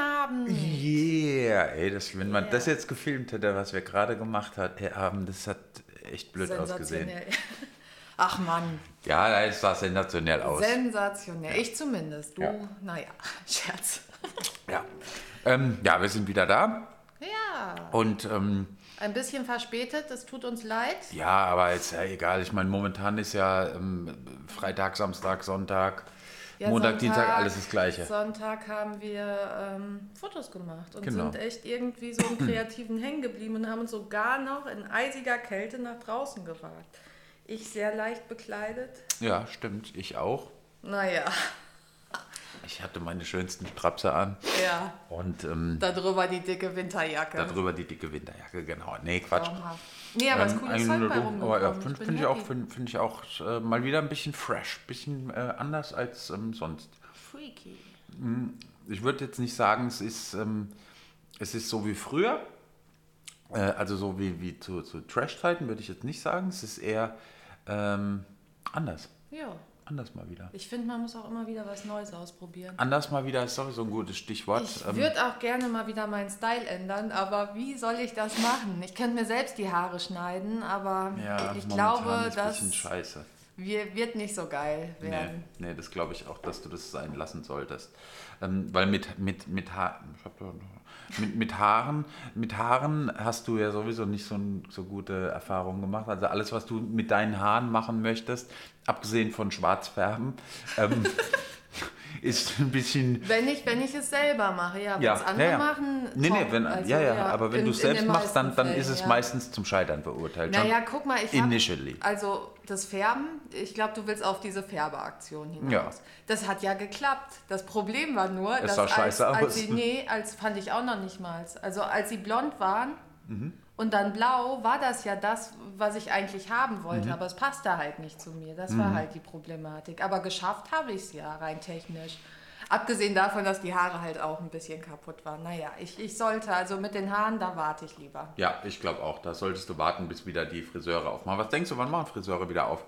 Abend. Yeah, ey, das, wenn man das jetzt gefilmt hätte, was wir gerade gemacht hat, ey, haben, das hat echt blöd ausgesehen. Ach Mann, Ja, das sah sensationell aus. sensationell. Ich zumindest. Du, Ja. naja, Scherz. ja. Ähm, ja, wir sind wieder da Ja, und ähm, ein bisschen verspätet, es tut uns leid. ja, aber ist ja egal. Ich meine, momentan ist ja ähm, Freitag, Samstag, Sonntag, Ja, Montag, Sonntag- Dienstag, alles das Gleiche. Sonntag haben wir ähm, Fotos gemacht und Genau. sind echt irgendwie so im Kreativen hängen geblieben und haben uns sogar noch in eisiger Kälte nach draußen gewagt. Ich sehr leicht bekleidet. Ja, stimmt. Ich auch. Naja, Ich hatte meine schönsten Strapse an ja. und ähm, Darüber die dicke Winterjacke. darüber die dicke Winterjacke, genau. Nee, Quatsch. Traumhaft. Nee, aber Ähm, cooles eigentlich Zeug bei aber ja, finde find ich auch, find, find ich auch äh, mal wieder ein bisschen fresh, bisschen äh, anders als ähm, sonst. Freaky. Ich würde jetzt nicht sagen, es ist, ähm, es ist so wie früher, äh, also so wie, wie zu, zu Trash-Zeiten würde ich jetzt nicht sagen. Es ist eher ähm, anders, Ja. Anders mal wieder. Ich finde, man muss auch immer wieder was Neues ausprobieren. Anders mal wieder ist sowieso ein gutes Stichwort. Ich Ähm, würde auch gerne mal wieder meinen Style ändern, aber wie soll ich das machen? Ich könnte mir selbst die Haare schneiden, aber ja, ich momentan glaube, ist das scheiße. wir- wird nicht so geil Nee, werden. nee, das glaube ich auch, dass du das sein lassen solltest. Ähm, weil mit, mit, mit, ha mit, mit, Haaren, mit Haaren hast du ja sowieso nicht so, so gute Erfahrungen gemacht. Also alles, was du mit deinen Haaren machen möchtest, abgesehen von Schwarzfärben, ähm, ist ein bisschen... Wenn ich, wenn ich es selber mache, ja. Wenn Ja, es andere ja, ja. machen, Nee, nee, wenn, Also, ja, ja, aber wenn du es selbst machst, dann, dann Fällen, ist es meistens zum Scheitern verurteilt. schon Naja, guck mal, ich hab, Initially. Also das Färben, ich glaube, du willst auf diese Färbeaktion hinaus. Ja. Das hat ja geklappt. Das Problem war nur, Es dass sah als, scheiße aus. als sie, nee, als fand ich auch noch nicht mal. Also als sie blond waren Mhm. Und dann blau, war das ja das, was ich eigentlich haben Mhm. wollte, aber es passte halt nicht zu mir. Das war halt die Problematik. Aber geschafft habe ich es ja, rein technisch. Abgesehen davon, dass die Haare halt auch ein bisschen kaputt waren. Naja, ich, ich sollte, also mit den Haaren, da warte ich lieber. Ja, ich glaube auch. Da solltest du warten, bis wieder die Friseure aufmachen. Was denkst du, wann machen Friseure wieder auf?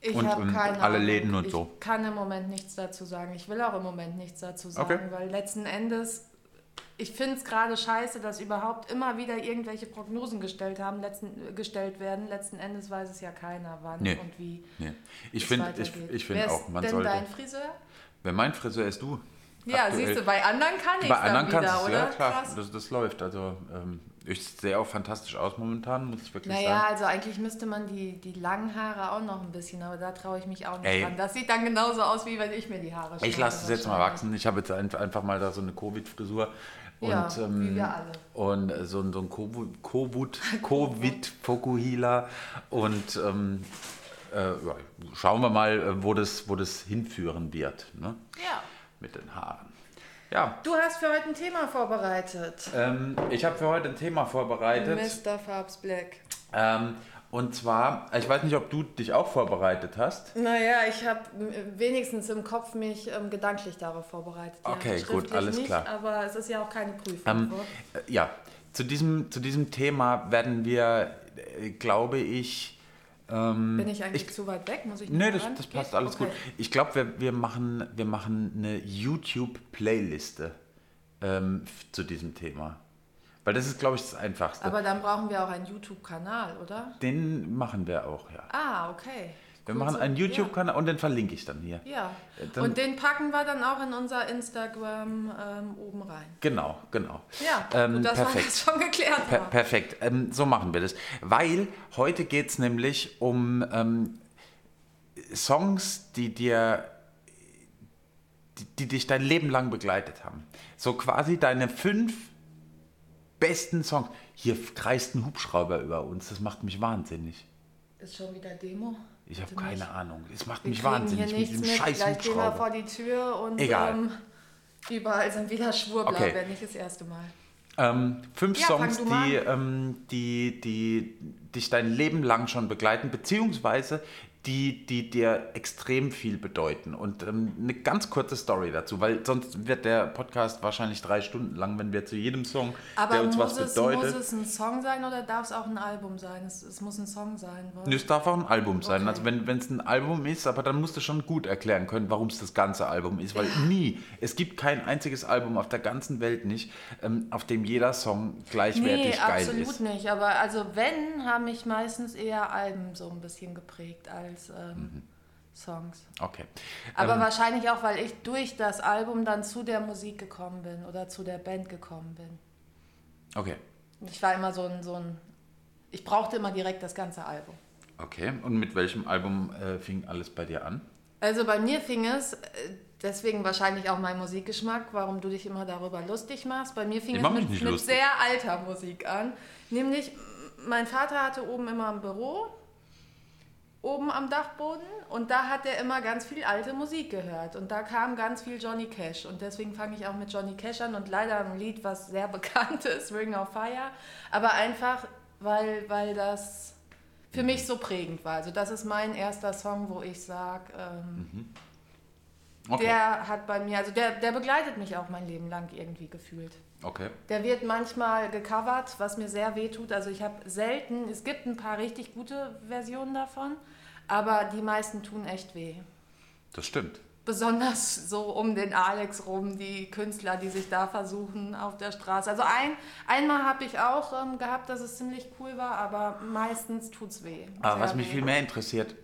Ich und habe keine alle Ahnung. Läden und ich so. kann im Moment nichts dazu sagen. Ich will auch im Moment nichts dazu sagen, Okay. weil letzten Endes, ich finde es gerade scheiße, dass überhaupt immer wieder irgendwelche Prognosen gestellt haben, letzten, gestellt werden. Letzten Endes weiß es ja keiner, wann Nee. und wie. Nee. Ich finde ich, ich find Wer auch, ist man denn sollte. dein Friseur? Wenn mein Friseur ist du. Ja, Aktuell. siehst du, bei anderen kann ich Bei anderen wieder, kannst du ja klar. Das, das läuft. Also ähm, ich sehe auch fantastisch aus momentan, muss ich wirklich Naja, sagen. also eigentlich müsste man die, die langen Haare auch noch ein bisschen, aber da traue ich mich auch nicht Ey. dran. Das sieht dann genauso aus, wie wenn ich mir die Haare Ich schneide lasse es jetzt mal wachsen. Ich habe jetzt ein- einfach mal da so eine Covid-Frisur. Und, Ja, wie wir alle. Und äh, so, ein- so ein Covid- Covid- Covid-Fokuhila. Und ähm, äh, ja, schauen wir mal, äh, wo das, wo das hinführen wird. Ne? Ja. Mit den Haaren. Ja, Du hast für heute ein Thema vorbereitet. ähm, ich habe für heute ein Thema vorbereitet. Mr. Farbs Black. Ähm, und zwar, ich weiß nicht, ob du dich auch vorbereitet hast. Naja, ich habe wenigstens im Kopf mich ähm, gedanklich darauf vorbereitet. Ja, Okay, gut, alles nicht, klar. Aber es ist ja auch keine Prüfung. Ähm, äh, ja, zu diesem, zu diesem Thema werden wir, äh, glaube ich, ähm, Bin ich eigentlich zu weit weg? Muss ich Nee, noch das, das passt alles okay. gut. Ich glaube, wir, wir, machen, wir machen eine YouTube-Playliste ähm, zu diesem Thema. Weil das ist, glaube ich, das Einfachste. Aber dann brauchen wir auch einen YouTube-Kanal, oder? den machen wir auch, ja. Ah, okay. Wir machen einen YouTube-Kanal und den verlinke ich dann hier. Ja. ja. Äh, dann- Und den packen wir dann auch in unser Instagram ähm, oben rein. Genau, genau. Ja, Ähm, gut, dass perfekt. das schon geklärt Per perfekt, ähm, so machen wir das. Weil heute geht es nämlich um ähm, Songs, die dir, die, die dich dein Leben lang begleitet haben. So quasi deine fünf besten Songs. Hier kreist ein Hubschrauber über uns, das macht mich wahnsinnig. Ist schon wieder Demo? Ich habe keine nicht. Ahnung. Es macht Wir mich wahnsinnig mit diesem mit. scheiß Gleich gehen wir vor die Tür und Egal. Ähm, überall sind wieder Schwurbler, Okay. wenn nicht das erste Mal. Ähm, fünf Ja, Songs, die, ähm, die, die dich dein Leben lang schon begleiten, beziehungsweise die, die dir extrem viel bedeuten. Und ähm, eine ganz kurze Story dazu, weil sonst wird der Podcast wahrscheinlich drei Stunden lang, wenn wir zu jedem Song, Aber der uns muss was es, bedeutet. muss es ein Song sein oder darf es auch ein Album sein? Es, es muss ein Song sein. weil- Es darf auch ein Album sein. Okay. Also wenn es ein Album ist, aber dann musst du schon gut erklären können, warum es das ganze Album ist. Weil nie, es gibt kein einziges Album auf der ganzen Welt nicht, ähm, auf dem jeder Song gleichwertig Nee, geil absolut ist. nicht. Aber also wenn, haben mich meistens eher Alben so ein bisschen geprägt als ähm, Mhm. Songs. Okay. Aber Ähm, wahrscheinlich auch, weil ich durch das Album dann zu der Musik gekommen bin oder zu der Band gekommen bin. okay. Ich war immer so ein, so ein ich brauchte immer direkt das ganze Album. Okay. Und mit welchem Album äh, fing alles bei dir an? Also bei mir fing es, äh, deswegen wahrscheinlich auch mein Musikgeschmack, warum du dich immer darüber lustig machst. Bei mir fing Ich es mit, mit lustig. sehr alter Musik an. Nämlich, mein Vater hatte oben immer ein Büro, oben am Dachboden, und da hat er immer ganz viel alte Musik gehört. Und da kam ganz viel Johnny Cash. Und deswegen fange ich auch mit Johnny Cash an und leider ein Lied, was sehr bekannt ist, Ring of Fire. Aber einfach, weil, weil das für mich so prägend war. Also das ist mein erster Song, wo ich sage, ähm, Okay. der hat bei mir, also der, der begleitet mich auch mein Leben lang irgendwie gefühlt. Okay. Der wird manchmal gecovert, was mir sehr weh tut. Also ich habe selten, es gibt ein paar richtig gute Versionen davon, aber die meisten tun echt weh. Das stimmt. Besonders so um den Alex rum, die Künstler, die sich da versuchen auf der Straße. Also ein, einmal habe ich auch ähm, gehabt, dass es ziemlich cool war, aber meistens tut's weh. Aber was mich weh. viel mehr interessiert,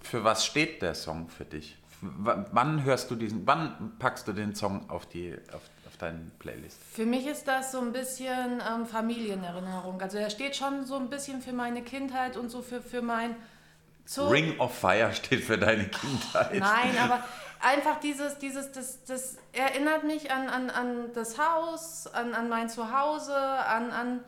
für was steht der Song für dich? W wann hörst du diesen, wann packst du den Song auf die, auf, auf deine Playlist? Für mich ist das so ein bisschen ähm, Familienerinnerung. Also er steht schon so ein bisschen für meine Kindheit und so für, für mein... So, Ring of Fire steht für deine Kindheit. Nein, aber einfach dieses, dieses, das, das erinnert mich an, an, an das Haus, an, an mein Zuhause, an, an,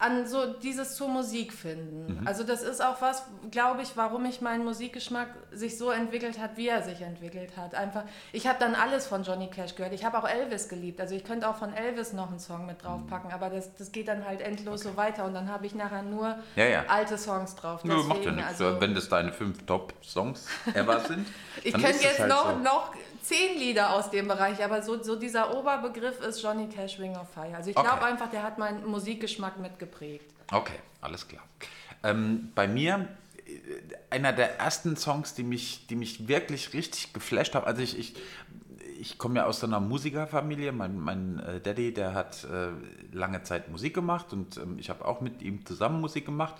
an so dieses zur Musik finden. Also das ist auch was, glaube ich, warum ich meinen Musikgeschmack sich so entwickelt hat, wie er sich entwickelt hat. Einfach, ich habe dann alles von Johnny Cash gehört. Ich habe auch Elvis geliebt. Also ich könnte auch von Elvis noch einen Song mit draufpacken, aber das, das geht dann halt endlos so weiter und dann habe ich nachher nur Ja, ja. alte Songs drauf. Nö, macht ja Deswegen, nichts. also- Wenn das deine fünf Top-Songs ever sind, Ich könnte jetzt halt noch, so. noch zehn Lieder aus dem Bereich, aber so, so dieser Oberbegriff ist Johnny Cash Ring of Fire. Also ich Okay. glaube einfach, der hat meinen Musikgeschmack mitgeprägt. Okay, alles klar. Ähm, bei mir, äh, einer der ersten Songs, die mich, die mich wirklich richtig geflasht haben, also ich, ich, ich komme ja aus so einer Musikerfamilie. Mein, mein äh, Daddy, der hat äh, lange Zeit Musik gemacht und ähm, ich habe auch mit ihm zusammen Musik gemacht.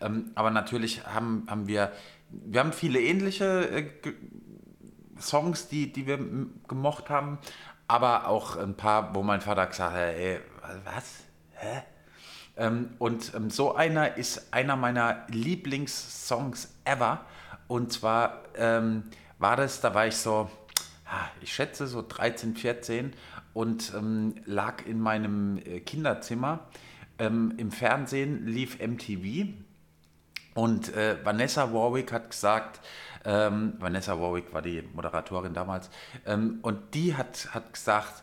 Ähm, aber natürlich haben, haben wir, wir haben viele ähnliche äh, Songs, die, die wir gemocht haben, aber auch ein paar, wo mein Vater gesagt hat, ey, was? Hä? Ähm, und ähm, so einer ist einer meiner Lieblingssongs ever. Und zwar ähm, war das, da war ich so, ah, ich schätze so 13, 14 und ähm, lag in meinem äh, Kinderzimmer. Ähm, Im Fernsehen lief MTV und äh, Vanessa Warwick hat gesagt, ähm, Vanessa Warwick war die Moderatorin damals, und die hat, hat gesagt,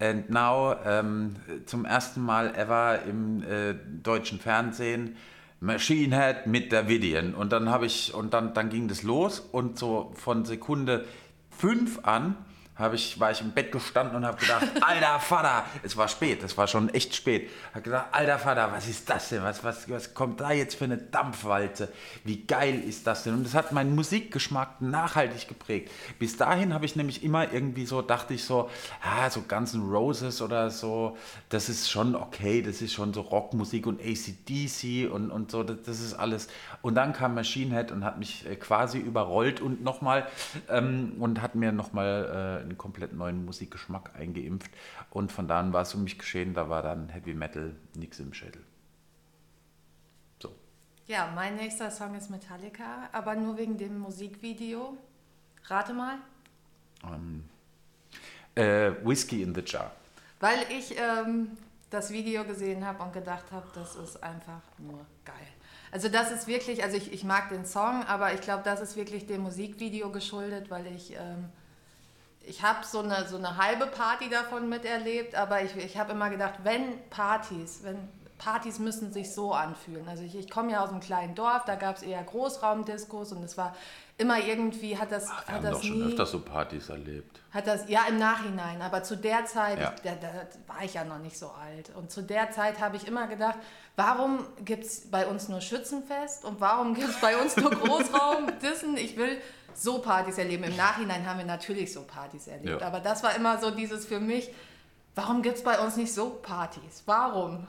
and now ähm, zum ersten Mal ever im äh, deutschen Fernsehen Machine Head mit der Vidian. Und dann habe ich, und dann, dann ging das los und so von Sekunde fünf an habe ich, war ich im Bett gestanden und habe gedacht, alter Vater, es war spät, es war schon echt spät. Habe gedacht, alter Vater, was ist das denn? Was, was, was kommt da jetzt für eine Dampfwalze? Wie geil ist das denn? Und das hat meinen Musikgeschmack nachhaltig geprägt. Bis dahin habe ich nämlich immer irgendwie so, dachte ich so, ah, so Guns N' Roses oder so, das ist schon okay, das ist schon so Rockmusik und ACDC und, und so, das, das ist alles. Und dann kam Machine Head und hat mich äh, quasi überrollt und nochmal ähm, und hat mir nochmal äh, einen komplett neuen Musikgeschmack eingeimpft. Und von da an war es um mich geschehen, da war dann Heavy Metal nix im Schädel. So. Ja, mein nächster Song ist Metallica, aber nur wegen dem Musikvideo. Rate mal. Ähm, äh, Whiskey in the Jar. Weil ich ähm, das Video gesehen habe und gedacht habe, das ist einfach nur geil. Also das ist wirklich, also ich, ich mag den Song, aber ich glaube, das ist wirklich dem Musikvideo geschuldet, weil ich, ähm, ich habe so eine, so eine halbe Party davon miterlebt, aber ich, ich habe immer gedacht, wenn Partys, wenn Partys müssen sich so anfühlen. Also ich, ich komme ja aus einem kleinen Dorf, da gab es eher Großraumdiskos und es war immer irgendwie, hat das, Wir hat haben das doch schon nie... öfter so Partys erlebt. Hat das, ja, im Nachhinein, aber zu der Zeit, Ja. da, da war ich ja noch nicht so alt. Und zu der Zeit habe ich immer gedacht, warum gibt es bei uns nur Schützenfest und warum gibt es bei uns nur Großraumdissen? Ich will so Partys erleben. Im Nachhinein haben wir natürlich so Partys erlebt. Ja. Aber das war immer so dieses für mich, warum gibt es bei uns nicht so Partys? Warum?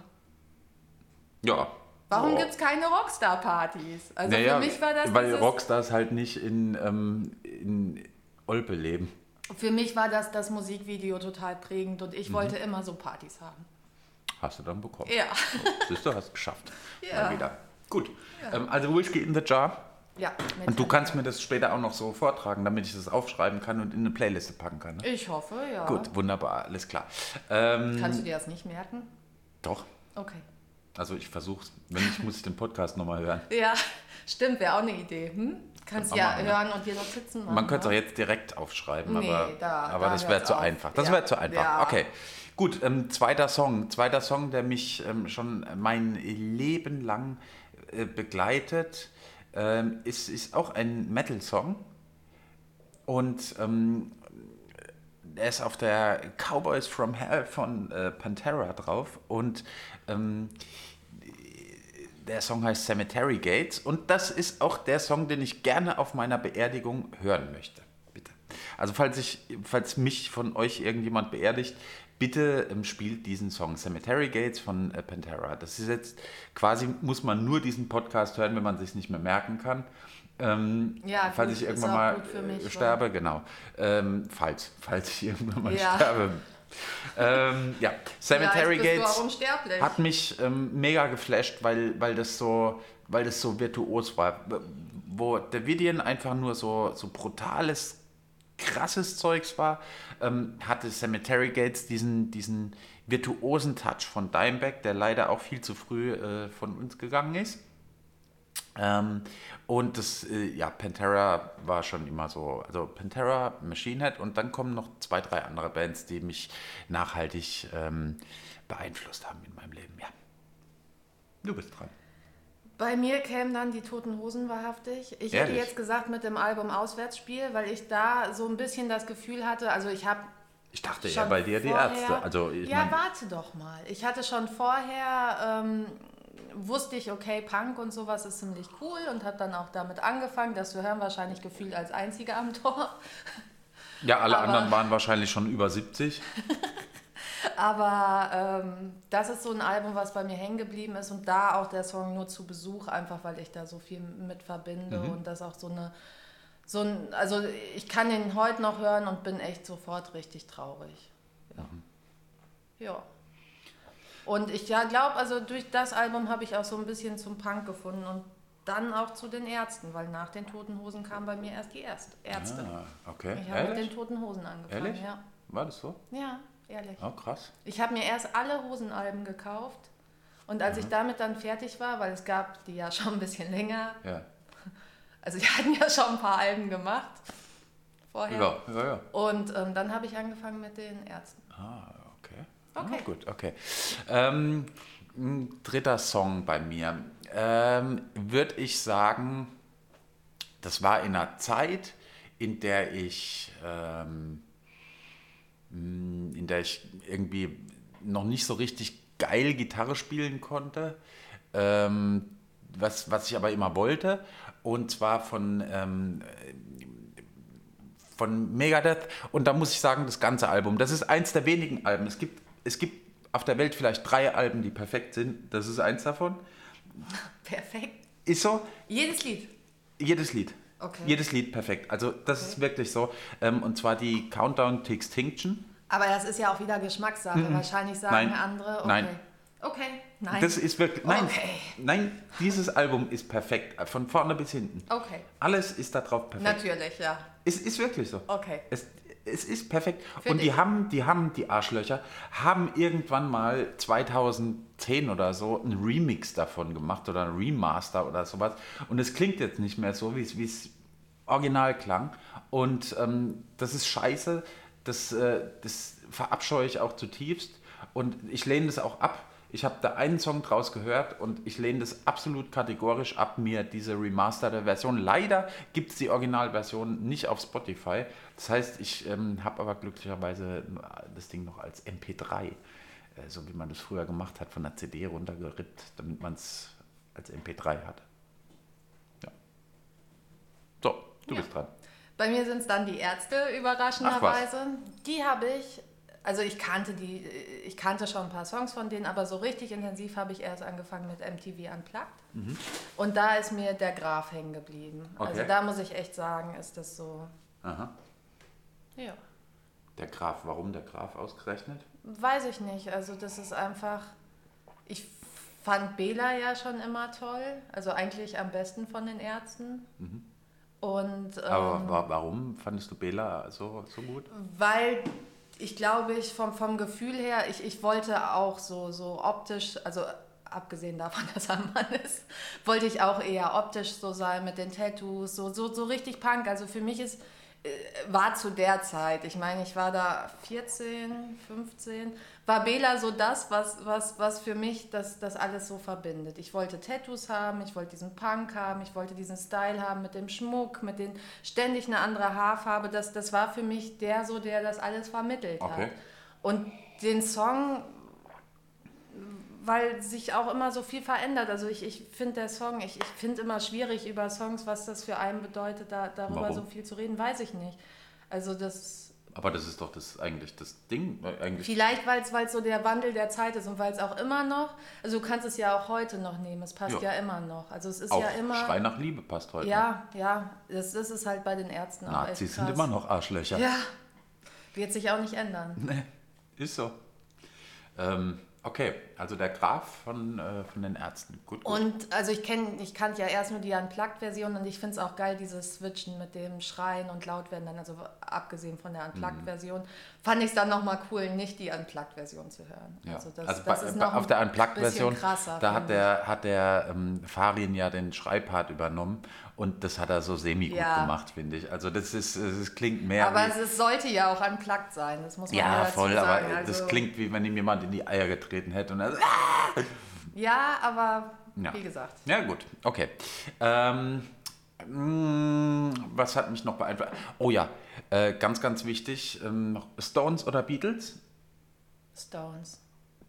Ja. Warum Ja. gibt es keine Rockstar-Partys? Also Naja, für mich war das weil Rockstars halt nicht in, ähm, in Olpe leben. für mich war das das Musikvideo total prägend und ich Mhm. wollte immer so Partys haben. Hast du dann bekommen. Ja. Siehst du, hast es geschafft. Ja. Mal wieder. Gut. Ähm, also Whisky in the Jar. Ja, Und du kannst mir das später auch noch so vortragen, damit ich das aufschreiben kann und in eine Playliste packen kann. Ne? Ich hoffe, ja. Gut, wunderbar, alles klar. Ähm, Kannst du dir das nicht merken? doch. Okay. Also ich versuche Wenn nicht, muss ich den Podcast nochmal hören. Ja, stimmt, wäre auch eine Idee. Hm? Kannst ja machen, ne? hören und dir noch sitzen. Man könnte es auch jetzt direkt aufschreiben, Nee, aber, da- aber da das wäre zu auf. einfach. Das Ja. wäre zu einfach. Ja. Okay. Gut, ähm, zweiter Song. Zweiter Song, der mich ähm, schon mein Leben lang äh, begleitet, ähm, ist, ist auch ein Metal-Song. Und ähm, er ist auf der Cowboys from Hell von äh, Pantera drauf. Und ähm, der Song heißt Cemetery Gates und das ist auch der Song, den ich gerne auf meiner Beerdigung hören möchte. Also falls ich, falls mich von euch irgendjemand beerdigt, bitte ähm, spielt diesen Song Cemetery Gates von äh, Pantera. Das ist jetzt quasi muss man nur diesen Podcast hören, wenn man sich nicht mehr merken kann. Ähm, Ja, falls ich irgendwann mal mich, äh, sterbe, genau. Ähm, falls, falls ich irgendwann mal Ja. sterbe. ähm, ja, Cemetery Gates hat mich ähm, mega geflasht, weil, weil, das so, weil das so virtuos war. Wo Davidian einfach nur so, so brutales, krasses Zeugs war, ähm, hatte Cemetery Gates diesen, diesen virtuosen Touch von Dimebag, der leider auch viel zu früh äh, von uns gegangen ist. Ähm, und das, äh, ja, Pantera war schon immer so, also Pantera, Machine Head und dann kommen noch zwei, drei andere Bands, die mich nachhaltig ähm, beeinflusst haben in meinem Leben, ja. Du bist dran. Bei mir kämen dann die Toten Hosen wahrhaftig. Ich hätte Ehrlich? jetzt gesagt mit dem Album Auswärtsspiel, weil ich da so ein bisschen das Gefühl hatte, also ich habe Ich dachte eher bei dir die Ärzte. Also ja, mein, warte doch mal. Ich hatte schon vorher, ähm, wusste ich, okay, Punk und sowas ist ziemlich cool und habe dann auch damit angefangen, das zu hören, wahrscheinlich gefühlt als einziger am Tor. ja, alle aber- anderen waren wahrscheinlich schon über 70. Aber ähm, das ist so ein Album, was bei mir hängen geblieben ist und da auch der Song nur zu Besuch, einfach weil ich da so viel mit verbinde Mhm. und das auch so eine, so ein, also ich kann den heute noch hören und bin echt sofort richtig traurig. Ja. Mhm. ja. Und ich ja glaube, also durch das Album habe ich auch so ein bisschen zum Punk gefunden und dann auch zu den Ärzten, weil nach den Toten Hosen kam bei mir erst die Erst Ärzte. Ah, okay. Ich habe mit den Toten Hosen angefangen, Ehrlich? ja. War das so? Ja, ehrlich. Oh, krass. Ich habe mir erst alle Hosenalben gekauft und als ich damit dann fertig war, weil es gab die ja schon ein bisschen länger, Ja. also die hatten ja schon ein paar Alben gemacht vorher. Ja, ja, ja. Und ähm, dann habe ich angefangen mit den Ärzten. Ah, okay. Okay. Ah, gut, okay. Ähm, ein dritter Song bei mir. Ähm, Würde ich sagen, das war in einer Zeit, in der ich, ähm, in der ich irgendwie noch nicht so richtig geil Gitarre spielen konnte, ähm, was, was ich aber immer wollte. Und zwar von ähm, von Megadeth und da muss ich sagen, das ganze Album, das ist eins der wenigen Alben. Es gibt, es gibt auf der Welt vielleicht drei Alben, die perfekt sind. Das ist eins davon. Perfekt. Ist so, Jedes Lied. jedes Lied. Okay. Jedes Lied perfekt. Also das ist wirklich so. Ähm, und zwar die Countdown to Extinction. Aber das ist ja auch wieder Geschmackssache. Wahrscheinlich sagen Nein. andere, okay. Nein. Okay, nein. Das ist wirklich. Nein, Okay. nein, dieses Album ist perfekt. Von vorne bis hinten. okay, Alles ist da drauf perfekt. natürlich, ja. Es ist wirklich so. Okay. Es, es ist perfekt. Find und die ich. haben, die haben, die Arschlöcher, haben irgendwann mal 2010 oder so einen Remix davon gemacht oder ein Remaster oder sowas. Und es klingt jetzt nicht mehr so, wie es wie es original klang. Und ähm, das ist scheiße. Das, äh, das verabscheue ich auch zutiefst. Und ich lehne das auch ab. Ich habe da einen Song draus gehört und ich lehne das absolut kategorisch ab, mir diese remasterte Version. Leider gibt es die Originalversion nicht auf Spotify. Das heißt, ich ähm, habe aber glücklicherweise das Ding noch als MP3, äh, so wie man das früher gemacht hat, von der CD runtergerippt, damit man es als MP3 hat. Ja. So, du Ja. bist dran. Bei mir sind es dann die Ärzte, überraschenderweise. Die habe ich, also ich kannte die, ich kannte schon ein paar Songs von denen, aber so richtig intensiv habe ich erst angefangen mit MTV Unplugged. Und da ist mir der Graf hängen geblieben. Also Okay. da muss ich echt sagen, ist das so, Aha. ja. Der Graf, warum der Graf ausgerechnet? Weiß ich nicht. Also das ist einfach. Ich fand Bela ja schon immer toll. Also eigentlich am besten von den Ärzten. Und ähm, Aber wa warum fandest du Bela so, so gut? weil ich glaube, ich vom, vom Gefühl her, ich, ich wollte auch so, so optisch, also abgesehen davon, dass er ein Mann ist, wollte ich auch eher optisch so sein mit den Tattoos, so, so, so richtig Punk. Also für mich ist, äh, war zu der Zeit, ich meine, ich war da 14, 15, war Bela so das, was, was, was für mich das, das alles so verbindet. Ich wollte Tattoos haben, ich wollte diesen Punk haben, ich wollte diesen Style haben mit dem Schmuck, mit den ständig eine andere Haarfarbe. Das, das war für mich der so, der das alles vermittelt Okay. hat. Und den Song, weil sich auch immer so viel verändert. Also ich, ich finde der Song, ich, ich finde immer schwierig über Songs, was das für einen bedeutet, da, darüber Warum? so viel zu reden, weiß ich nicht. Also das, Aber das ist doch das eigentlich das Ding. äh, Eigentlich vielleicht weil es so der Wandel der Zeit ist und weil es auch immer noch, also du kannst es ja auch heute noch nehmen, es passt Ja. ja, immer noch. Also es ist auch ja immer... Schrei nach Liebe passt heute. noch. Ja, ja, das, das ist halt bei den Ärzten auch Nazis sind immer noch Arschlöcher. Ja, wird sich auch nicht ändern. Nee, ist so. Ähm, okay, also der Graf von, äh, von den Ärzten. Gut, gut. Und also ich kenne, ich kannte ja erst nur die Unplugged-Version und ich finde es auch geil, dieses Switchen mit dem Schreien und Lautwerden dann, also abgesehen von der Unplugged-Version, fand ich es dann nochmal cool, nicht die Unplugged-Version zu hören. Ja. Also das, also das bei, ist bei, noch auf der Unplugged-Version, da hat der, hat der ähm, Farin ja den Schreibpart übernommen und das hat er so semi-gut Ja. gemacht, finde ich. Also das ist, es klingt mehr Aber wie... es sollte ja auch Unplugged sein, das muss man ja, ja, voll, sagen. aber also, das klingt wie wenn ihm jemand in die Eier getreten hätte und Ja, aber Ja. wie gesagt. Ja, gut, okay. Ähm, mh, was hat mich noch beeinflusst? Oh ja, äh, ganz, ganz wichtig: ähm, Stones oder Beatles? Stones.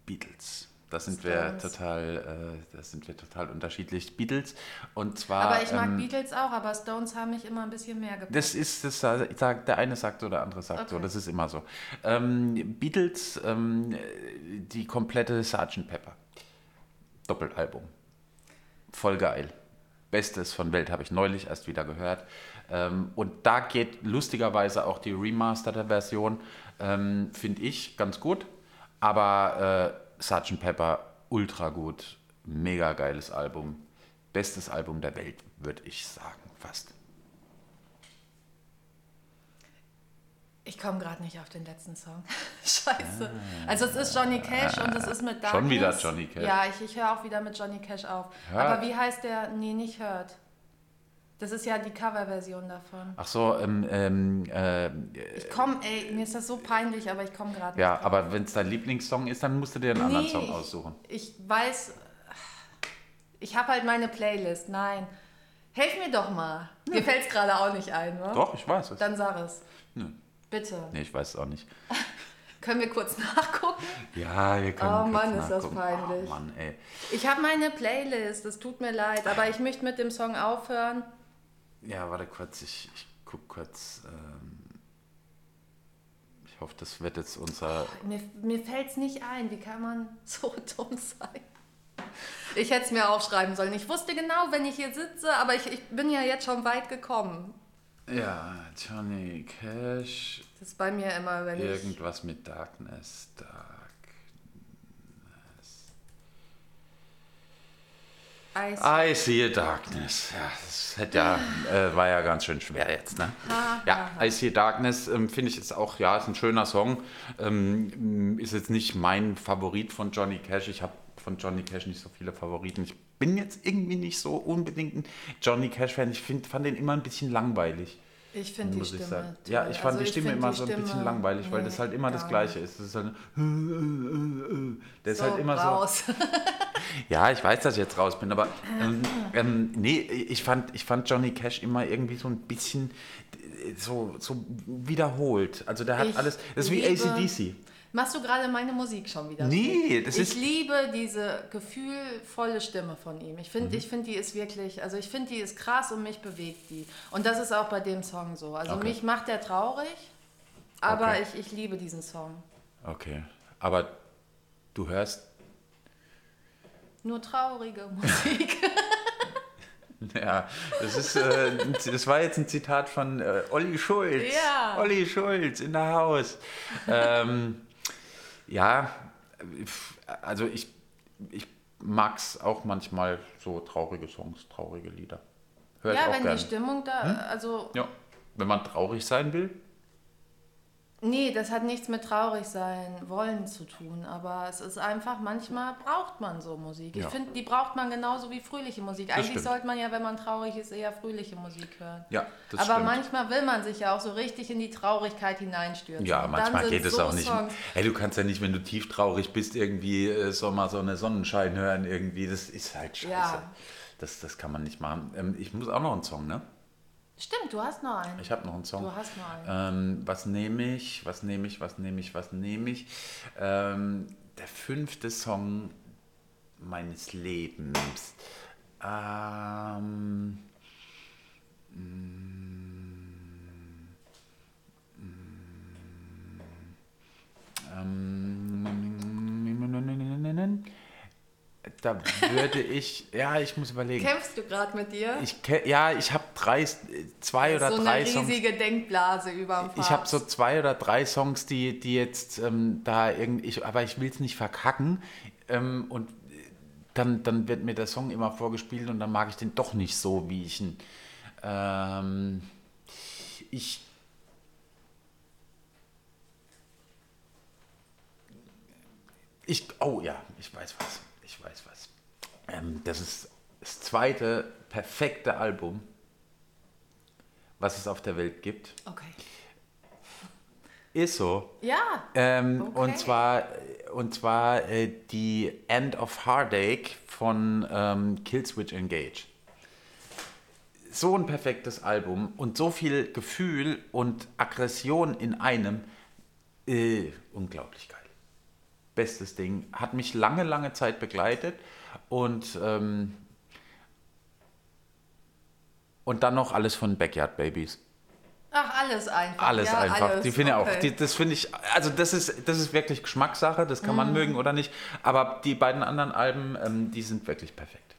Beatles. Da sind wir total, äh, da sind wir total unterschiedlich. Beatles und zwar. Aber ich mag ähm, Beatles auch, aber Stones haben mich immer ein bisschen mehr gepackt. Das ist, das sagt, der eine sagt so, der andere sagt so, Okay. das ist immer so. Ähm, Beatles, ähm, die komplette Sgt. Pepper. Doppelalbum. Voll geil. Bestes von Welt habe ich neulich erst wieder gehört. Ähm, und da geht lustigerweise auch die remasterte Version, ähm, finde ich, ganz gut. Aber äh, Sgt. Pepper, ultra gut. Mega geiles Album. Bestes Album der Welt, würde ich sagen, fast. Ich komme gerade nicht auf den letzten Song. Scheiße. Also es ist Johnny Cash und es ist mit Darkness. Ah. Schon wieder Johnny Cash. Ja, ich, ich höre auch wieder mit Johnny Cash auf. Hört. Aber wie heißt der? Nee, nicht hört. Das ist ja die Coverversion davon. Ach so, ähm, ähm, äh, Ich komme, ey, mir ist das so peinlich, aber ich komme gerade ja, nicht. aber wenn es dein Lieblingssong ist, dann musst du dir einen anderen Nee, Song ich- aussuchen. Ich weiß, ich habe halt meine Playlist. Nein. Helf mir doch mal. Mir fällt es gerade auch nicht ein, wa? Doch, ich weiß es. Dann sag es. Nö. Bitte. Nee, ich weiß es auch nicht. Können wir kurz nachgucken? Ja, wir können Oh Mann, ist das nachgucken. peinlich. Oh Mann, ey. Ich habe meine Playlist, es tut mir leid, aber ich möchte mit dem Song aufhören. Ja, warte kurz, ich, ich guck kurz. Ähm, ich hoffe, das wird jetzt unser. Mir, mir fällt es nicht ein, wie kann man so dumm sein? Ich hätte es mir aufschreiben sollen. Ich wusste genau, wenn ich hier sitze, aber ich, ich bin ja jetzt schon weit gekommen. Ja, Johnny Cash, Das ist bei mir immer, wenn ich... irgendwas mit Darkness. Dark. I see a darkness. Ja, das hätte ja, äh, war ja ganz schön schwer jetzt, ne? Ja, I see darkness ähm, finde ich ist auch, ja, ist ein schöner Song. Ähm, ist jetzt nicht mein Favorit von Johnny Cash. Ich habe von Johnny Cash nicht so viele Favoriten. Ich bin jetzt irgendwie nicht so unbedingt ein Johnny Cash-Fan. Ich find, fand den immer ein bisschen langweilig. Ich finde die Stimme sagen. Ja, ich fand Also die Stimme immer die so ein bisschen langweilig, weil nee, das halt immer das Gleiche ist. Das ist halt, der ist So, halt immer so. raus. Ja, ich weiß, dass ich jetzt raus bin, aber ähm, ähm, nee, ich fand, ich fand Johnny Cash immer irgendwie so ein bisschen äh, so, so wiederholt. Also der hat Ich alles, das ist wie ACDC. Machst du gerade meine Musik schon wieder? Nee, das ich ist- liebe diese gefühlvolle Stimme von ihm. Ich Mhm. finde, ich finde, die ist wirklich, also ich finde, die ist krass und mich bewegt die. Und das ist auch bei dem Song so. Also Okay. mich macht der traurig, aber Okay. ich, ich liebe diesen Song. Okay, aber du hörst, Nur traurige Musik. ja, das ist, äh, das war jetzt ein Zitat von äh, Olli Schulz. Ja. Olli Schulz in der Haus. ähm, ja, also ich, ich mag es auch manchmal so traurige Songs, traurige Lieder. Hör ich ja, auch wenn gerne. die Stimmung da, Hm? also Ja, wenn man traurig sein will. Nee, das hat nichts mit traurig sein wollen zu tun, aber es ist einfach, manchmal braucht man so Musik. Ich Ja. finde, die braucht man genauso wie fröhliche Musik. Eigentlich sollte man ja, wenn man traurig ist, eher fröhliche Musik hören. Ja, das aber stimmt. manchmal will man sich ja auch so richtig in die Traurigkeit hineinstürzen. Ja, manchmal geht es so auch nicht. Songs, Hey, du kannst ja nicht, wenn du tief traurig bist, irgendwie äh, so mal so eine Sonnenschein hören. Irgendwie, das ist halt scheiße. Ja. Das, das kann man nicht machen. Ähm, ich muss auch noch einen Song, ne? Stimmt, du hast noch einen. Ich habe noch einen Song. Du hast noch einen. Ähm, was nehme ich? Was nehme ich? Was nehme ich? Was nehme ich? Ähm, der fünfte Song meines Lebens. Ähm, ähm, da würde ich, ja, ich muss überlegen. Kämpfst du gerade mit dir? Ich, ja, ich habe drei, zwei oder so drei eine Songs. riesige Denkblase über Ich habe so zwei oder drei Songs, die, die jetzt ähm, da irgendwie, ich, aber ich will es nicht verkacken. Ähm, und dann, dann wird mir der Song immer vorgespielt und dann mag ich den doch nicht so, wie ich ihn. Ähm, ich. Ich, oh ja, ich weiß was. Ich weiß was. Ähm, das ist das zweite perfekte Album, was es auf der Welt gibt. Okay. Ist so. Ja. Ähm, Okay. Und zwar, und zwar äh, die End of Heartache von ähm, Killswitch Engage. So ein perfektes Album und so viel Gefühl und Aggression in einem. Äh, unglaublich geil. Bestes Ding. Hat mich lange, lange Zeit begleitet und, ähm, und dann noch alles von Backyard Babies. Ach, alles einfach. Alles ja, einfach. Alles. Die finde ich auch. Okay. Die, das finde ich, also das ist, das ist wirklich Geschmackssache, das kann man Mhm. mögen oder nicht. Aber die beiden anderen Alben, ähm, die sind wirklich perfekt.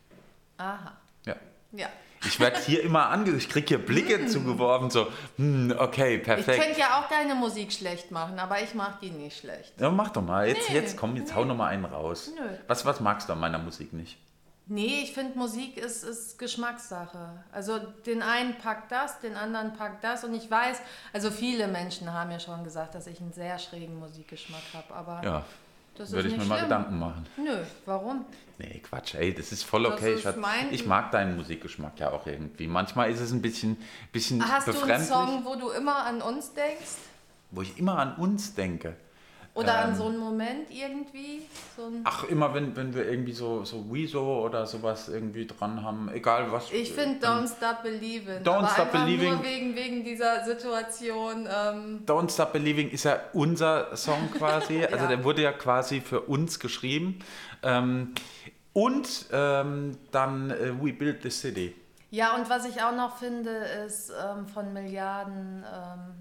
Aha. Ja. Ja. Ich werde hier immer ange, ich kriege hier Blicke zugeworfen, so, hm, okay, Mhm. Ich perfekt. könnte ja auch deine Musik schlecht machen, aber ich mache die nicht schlecht. Ja, mach doch mal. Jetzt, Nee, jetzt komm, jetzt hau noch mal einen raus. Nö. Was, was magst du an meiner Musik nicht? Nee, ich finde Musik ist, ist Geschmackssache. Also den einen packt das, den anderen packt das. Und ich weiß, also viele Menschen haben ja schon gesagt, dass ich einen sehr schrägen Musikgeschmack habe. Aber Ja, das würde ich mir mal schlimm. Gedanken machen. Nö, warum? Nee, Quatsch, ey, das ist voll okay. ist ich, mein- ich mag deinen Musikgeschmack ja auch irgendwie. Manchmal ist es ein bisschen, bisschen Hast du einen Song, wo du immer an uns denkst? wo ich immer an uns denke. Oder an Ähm. so einen Moment irgendwie? So ein Ach, immer wenn, wenn wir irgendwie so, so Wieso oder sowas irgendwie dran haben, egal was. ich finde Don't Stop Believing. Don't Stop Believing. Nur wegen, wegen dieser Situation. Ähm, Don't Stop Believing ist ja unser Song quasi. Also Ja. der wurde ja quasi für uns geschrieben. Ähm, und ähm, dann äh, We Build the City. Ja, und was ich auch noch finde, ist ähm, von Milliarden. Oh,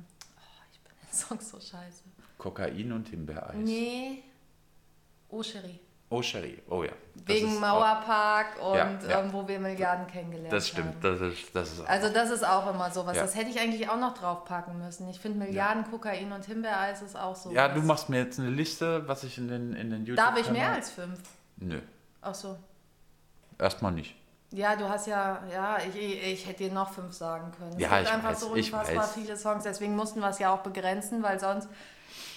ich bin den Song so scheiße. Kokain und Himbeereis. Nee. Oh, Cherie. Oh. Oh ja. Das Wegen Mauerpark und Ja, ja. Ähm, wo wir Milliarden kennengelernt Auch, das stimmt. haben. Das ist, das ist auch. Also das ist auch immer sowas. Ja. Das hätte ich eigentlich auch noch draufpacken müssen. Ich finde Milliarden Kokain und Himbeereis ist auch so. ja, du machst mir jetzt eine Liste, was ich in den, in den YouTube. Darf ich mehr als fünf? Nö, Ach so. erstmal nicht. Ja, du hast ja, ja, ich, ich, hätte dir noch fünf sagen können. Ja, es gibt ich einfach weiß, so unfassbar viele Songs, deswegen mussten wir es ja auch begrenzen, weil sonst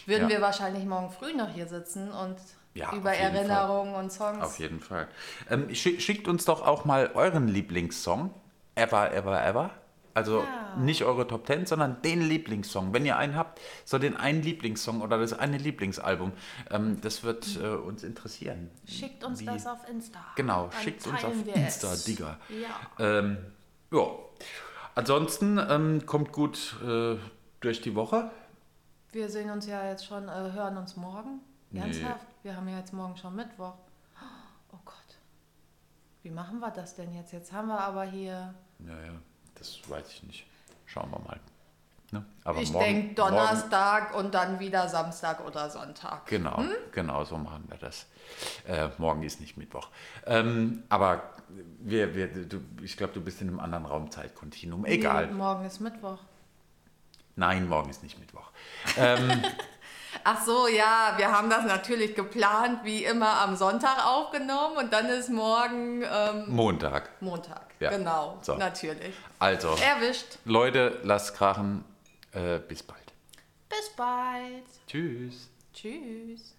würden Ja. wir wahrscheinlich morgen früh noch hier sitzen und Ja, über Erinnerungen und Songs. Auf jeden Fall. Ähm, schick, schickt uns doch auch mal euren Lieblingssong. Ever, ever, ever. Also Ja. nicht eure Top 10, sondern den Lieblingssong. Wenn ihr einen habt, so den einen Lieblingssong oder das eine Lieblingsalbum. Ähm, das wird äh, uns interessieren. Schickt uns Wie- das auf Insta. Genau, Dann schickt uns auf Insta, es. Digga. Ja. Ähm, ja. Ansonsten ähm, kommt gut äh, durch die Woche. Wir sehen uns ja jetzt schon, äh, hören uns morgen. Nee. Ernsthaft? Wir haben ja jetzt morgen schon Mittwoch. Oh Gott. Wie machen wir das denn jetzt? Jetzt haben wir aber hier. Naja, das weiß ich nicht. Schauen wir mal. Ne? Aber ich morgen- denke Donnerstag und dann wieder Samstag oder Sonntag. Morgen, genau, Hm? genau so machen wir das. Äh, morgen ist nicht Mittwoch. Ähm, aber wir, wir, du, ich glaube, du bist in einem anderen Raumzeitkontinuum. Egal. Nee, morgen ist Mittwoch. Nein, morgen ist nicht Mittwoch. Ähm, Ach so, ja, wir haben das natürlich geplant, wie immer am Sonntag aufgenommen und dann ist morgen ähm, Montag. Montag. Ja. Genau, So. natürlich. Also, Erwischt. Leute, lasst krachen. Äh, bis bald. Bis bald. Tschüss. Tschüss.